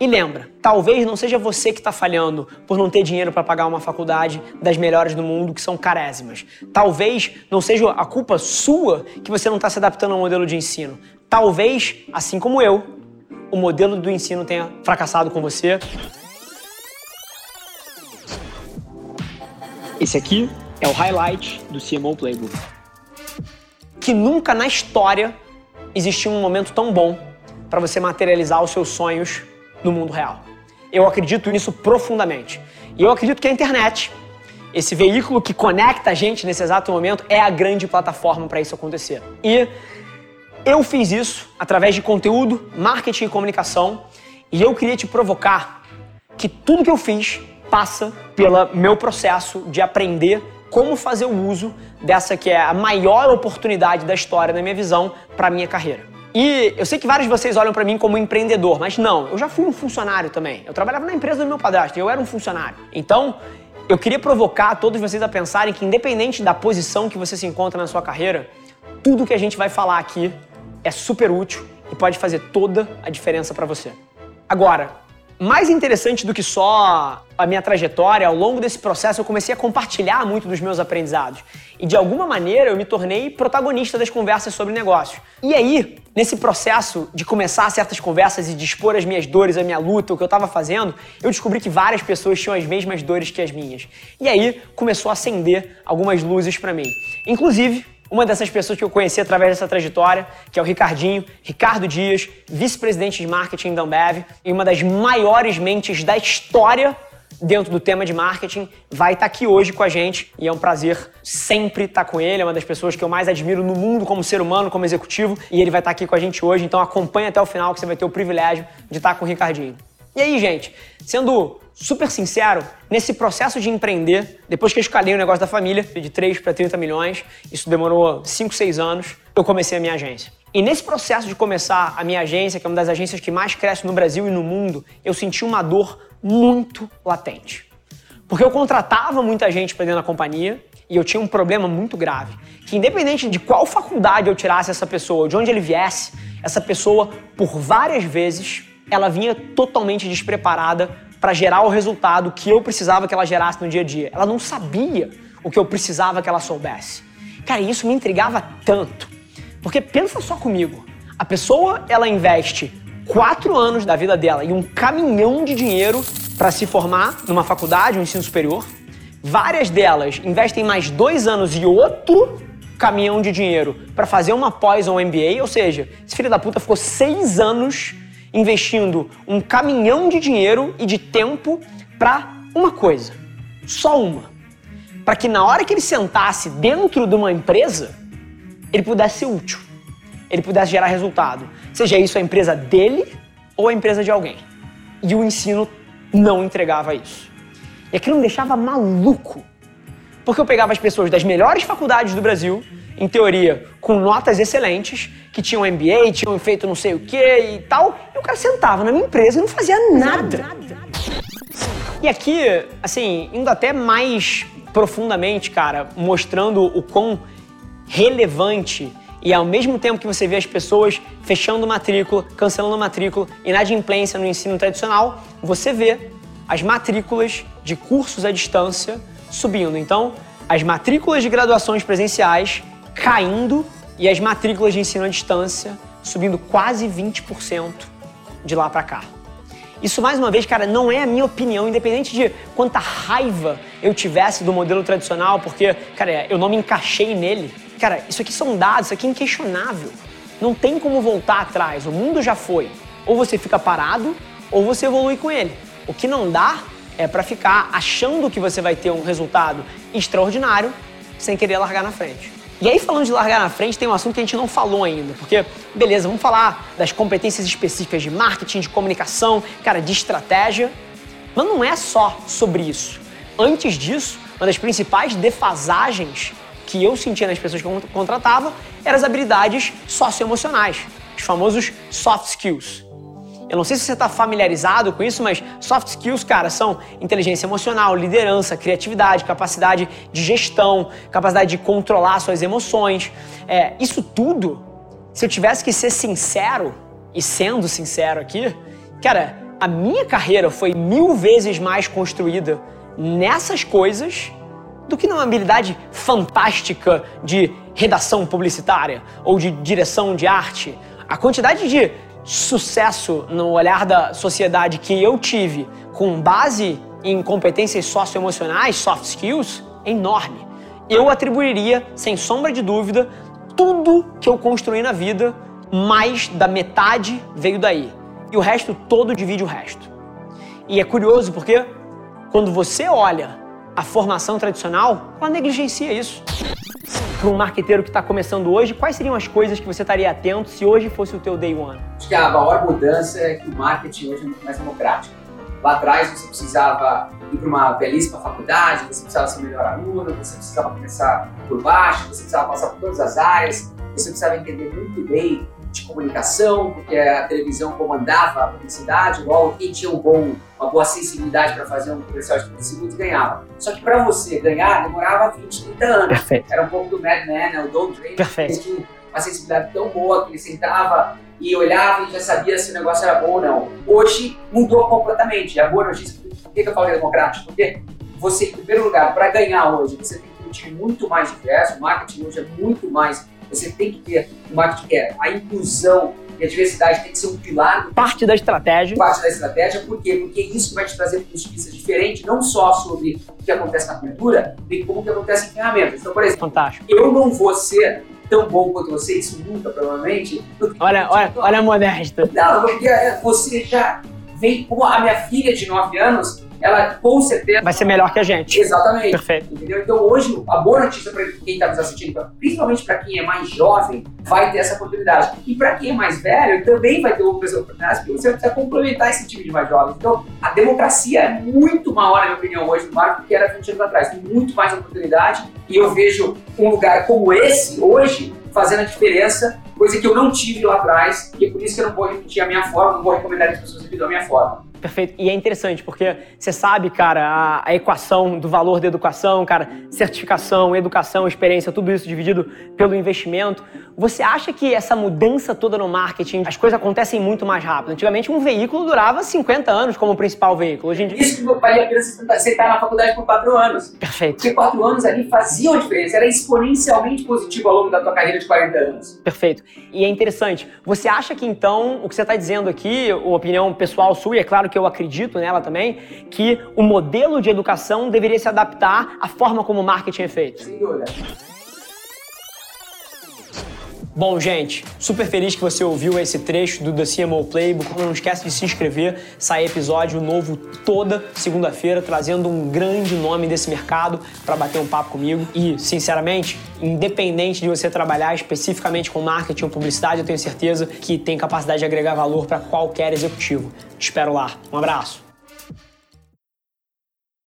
E lembra, talvez não seja você que está falhando por não ter dinheiro para pagar uma faculdade das melhores do mundo, que são carésimas. Talvez não seja a culpa sua que você não está se adaptando ao modelo de ensino. Talvez, assim como eu, o modelo do ensino tenha fracassado com você. Esse aqui é o highlight do CMO Playbook. Que nunca na história existiu um momento tão bom para você materializar os seus sonhos no mundo real. Eu acredito nisso profundamente. E eu acredito que a internet, esse veículo que conecta a gente nesse exato momento, é a grande plataforma para isso acontecer. E eu fiz isso através de conteúdo, marketing e comunicação, e eu queria te provocar que tudo que eu fiz passa pelo meu processo de aprender como fazer o uso dessa que é a maior oportunidade da história, na minha visão, para minha carreira. E eu sei que vários de vocês olham para mim como empreendedor, mas não, eu já fui um funcionário também. Eu trabalhava na empresa do meu padrasto, eu era um funcionário. Então, eu queria provocar todos vocês a pensarem que independente da posição que você se encontra na sua carreira, tudo que a gente vai falar aqui é super útil e pode fazer toda a diferença para você. Agora, mais interessante do que só a minha trajetória, ao longo desse processo eu comecei a compartilhar muito dos meus aprendizados. E de alguma maneira eu me tornei protagonista das conversas sobre negócio. E aí, nesse processo de começar certas conversas e de expor as minhas dores, a minha luta, o que eu estava fazendo, eu descobri que várias pessoas tinham as mesmas dores que as minhas. E aí começou a acender algumas luzes para mim. Inclusive, uma dessas pessoas que eu conheci através dessa trajetória, que é o Ricardinho, Ricardo Dias, vice-presidente de marketing da Ambev e uma das maiores mentes da história dentro do tema de marketing, vai estar aqui hoje com a gente e é um prazer sempre estar com ele. É uma das pessoas que eu mais admiro no mundo como ser humano, como executivo, e ele vai estar aqui com a gente hoje. Então acompanha até o final que você vai ter o privilégio de estar com o Ricardinho. E aí, gente, sendo super sincero, nesse processo de empreender, depois que eu escalei o negócio da família, de 3 para 30 milhões, isso demorou 5, 6 anos, eu comecei a minha agência. E nesse processo de começar a minha agência, que é uma das agências que mais cresce no Brasil e no mundo, eu senti uma dor muito latente. Porque eu contratava muita gente para dentro da companhia e eu tinha um problema muito grave. Que independente de qual faculdade eu tirasse essa pessoa, de onde ele viesse, essa pessoa, por várias vezes, ela vinha totalmente despreparada para gerar o resultado que eu precisava que ela gerasse no dia a dia. Ela não sabia o que eu precisava que ela soubesse. Cara, isso me intrigava tanto. Porque pensa só comigo. A pessoa, ela investe quatro anos da vida dela e um caminhão de dinheiro para se formar numa faculdade, um ensino superior. Várias delas investem mais dois anos e outro caminhão de dinheiro para fazer uma pós ou um MBA, ou seja, esse filho da puta ficou seis anos investindo um caminhão de dinheiro e de tempo para uma coisa, só uma. Para que na hora que ele sentasse dentro de uma empresa, ele pudesse ser útil, ele pudesse gerar resultado. Seja isso a empresa dele ou a empresa de alguém. E o ensino não entregava isso. E aquilo me deixava maluco. Porque eu pegava as pessoas das melhores faculdades do Brasil, em teoria, com notas excelentes, que tinham MBA, tinham feito não sei o que e tal, e o cara sentava na minha empresa e não fazia nada. E aqui, assim, indo até mais profundamente, cara, mostrando o quão relevante e ao mesmo tempo que você vê as pessoas fechando matrícula, cancelando matrícula, inadimplência no ensino tradicional, você vê as matrículas de cursos à distância subindo. Então, as matrículas de graduações presenciais caindo e as matrículas de ensino à distância subindo quase 20% de lá para cá. Isso, mais uma vez, cara, não é a minha opinião, independente de quanta raiva eu tivesse do modelo tradicional, porque, cara, eu não me encaixei nele. Cara, isso aqui são dados, isso aqui é inquestionável. Não tem como voltar atrás, o mundo já foi. Ou você fica parado, ou você evolui com ele. O que não dá é para ficar achando que você vai ter um resultado extraordinário sem querer largar na frente. E aí, falando de largar na frente, tem um assunto que a gente não falou ainda, porque, beleza, vamos falar das competências específicas de marketing, de comunicação, cara, de estratégia, mas não é só sobre isso. Antes disso, uma das principais defasagens que eu sentia nas pessoas que eu contratava eram as habilidades socioemocionais, os famosos soft skills. Eu não sei se você está familiarizado com isso, mas soft skills, cara, são inteligência emocional, liderança, criatividade, capacidade de gestão, capacidade de controlar suas emoções. É, isso tudo, se eu tivesse que ser sincero, e sendo sincero aqui, cara, a minha carreira foi mil vezes mais construída nessas coisas do que numa habilidade fantástica de redação publicitária ou de direção de arte. A quantidade de sucesso no olhar da sociedade que eu tive com base em competências socioemocionais, soft skills, é enorme. Eu atribuiria, sem sombra de dúvida, tudo que eu construí na vida, mais da metade veio daí. E o resto todo divide o resto. E é curioso porque quando você olha a formação tradicional, ela negligencia isso. Para um marqueteiro que está começando hoje, quais seriam as coisas que você estaria atento se hoje fosse o teu day one? Acho que a maior mudança é que o marketing hoje é muito mais democrático. Lá atrás você precisava ir para uma belíssima faculdade, você precisava ser melhor aluno, você precisava começar por baixo, você precisava passar por todas as áreas, você precisava entender muito bem de comunicação, porque a televisão comandava a publicidade, logo quem tinha um bom, uma boa sensibilidade para fazer um comercial de 30 segundos ganhava. Só que para você ganhar demorava 20, 30 anos. Perfeito. Era um pouco do Mad Men, né? o Don Draper, Perfeito. que tinha uma sensibilidade tão boa que ele sentava e olhava e já sabia se o negócio era bom ou não. Hoje mudou completamente. E a boa notícia, por que eu falo democrático? Porque você, em primeiro lugar, para ganhar hoje, você tem que ter um time muito mais diverso, o marketing hoje é muito mais você tem que ter um marketing que é a inclusão e a diversidade tem que ser um pilar. Parte da estratégia. Parte da estratégia, por quê? Porque isso vai te trazer vista diferentes, não só sobre o que acontece na cultura, bem como o que acontece em ferramentas. Então, por exemplo, Fantástico. eu não vou ser tão bom quanto você, isso nunca, provavelmente. Olha, olha, olha a modesta. Não, porque é, você já vem com a minha filha de 9 anos, ela com certeza vai ser melhor que a gente. Exatamente. Perfeito. Entendeu? Então hoje a boa notícia para quem está nos assistindo, principalmente para quem é mais jovem, vai ter essa oportunidade. E para quem é mais velho, também vai ter outras oportunidades, porque você precisa complementar esse time de mais jovens. Então a democracia é muito maior, na minha opinião, hoje no marco do que era 20 anos atrás. Tem muito mais oportunidade e eu vejo um lugar como esse hoje fazendo a diferença, coisa que eu não tive lá atrás, e é por isso que eu não vou repetir a minha forma, não vou recomendar as pessoas repitam a minha forma. Perfeito. E é interessante, porque você sabe, cara, a, a, equação do valor da educação, cara, certificação, educação, experiência, tudo isso dividido pelo investimento. Você acha que essa mudança toda no marketing, as coisas acontecem muito mais rápido? Antigamente, um veículo durava 50 anos como principal veículo. Hoje em dia... Isso valia a pena você estar na faculdade por 4 anos. Perfeito. Porque 4 anos ali faziam a diferença, era exponencialmente positivo ao longo da tua carreira de 40 anos. Perfeito. E é interessante. Você acha que, então, o que você está dizendo aqui, opinião pessoal sua, e é claro que eu acredito nela também, que o modelo de educação deveria se adaptar à forma como o marketing é feito? Bom, gente, super feliz que você ouviu esse trecho do The CMO Playbook. Não esquece de se inscrever, sai episódio novo toda segunda-feira, trazendo um grande nome desse mercado para bater um papo comigo. E, sinceramente, independente de você trabalhar especificamente com marketing ou publicidade, eu tenho certeza que tem capacidade de agregar valor para qualquer executivo. Te espero lá. Um abraço.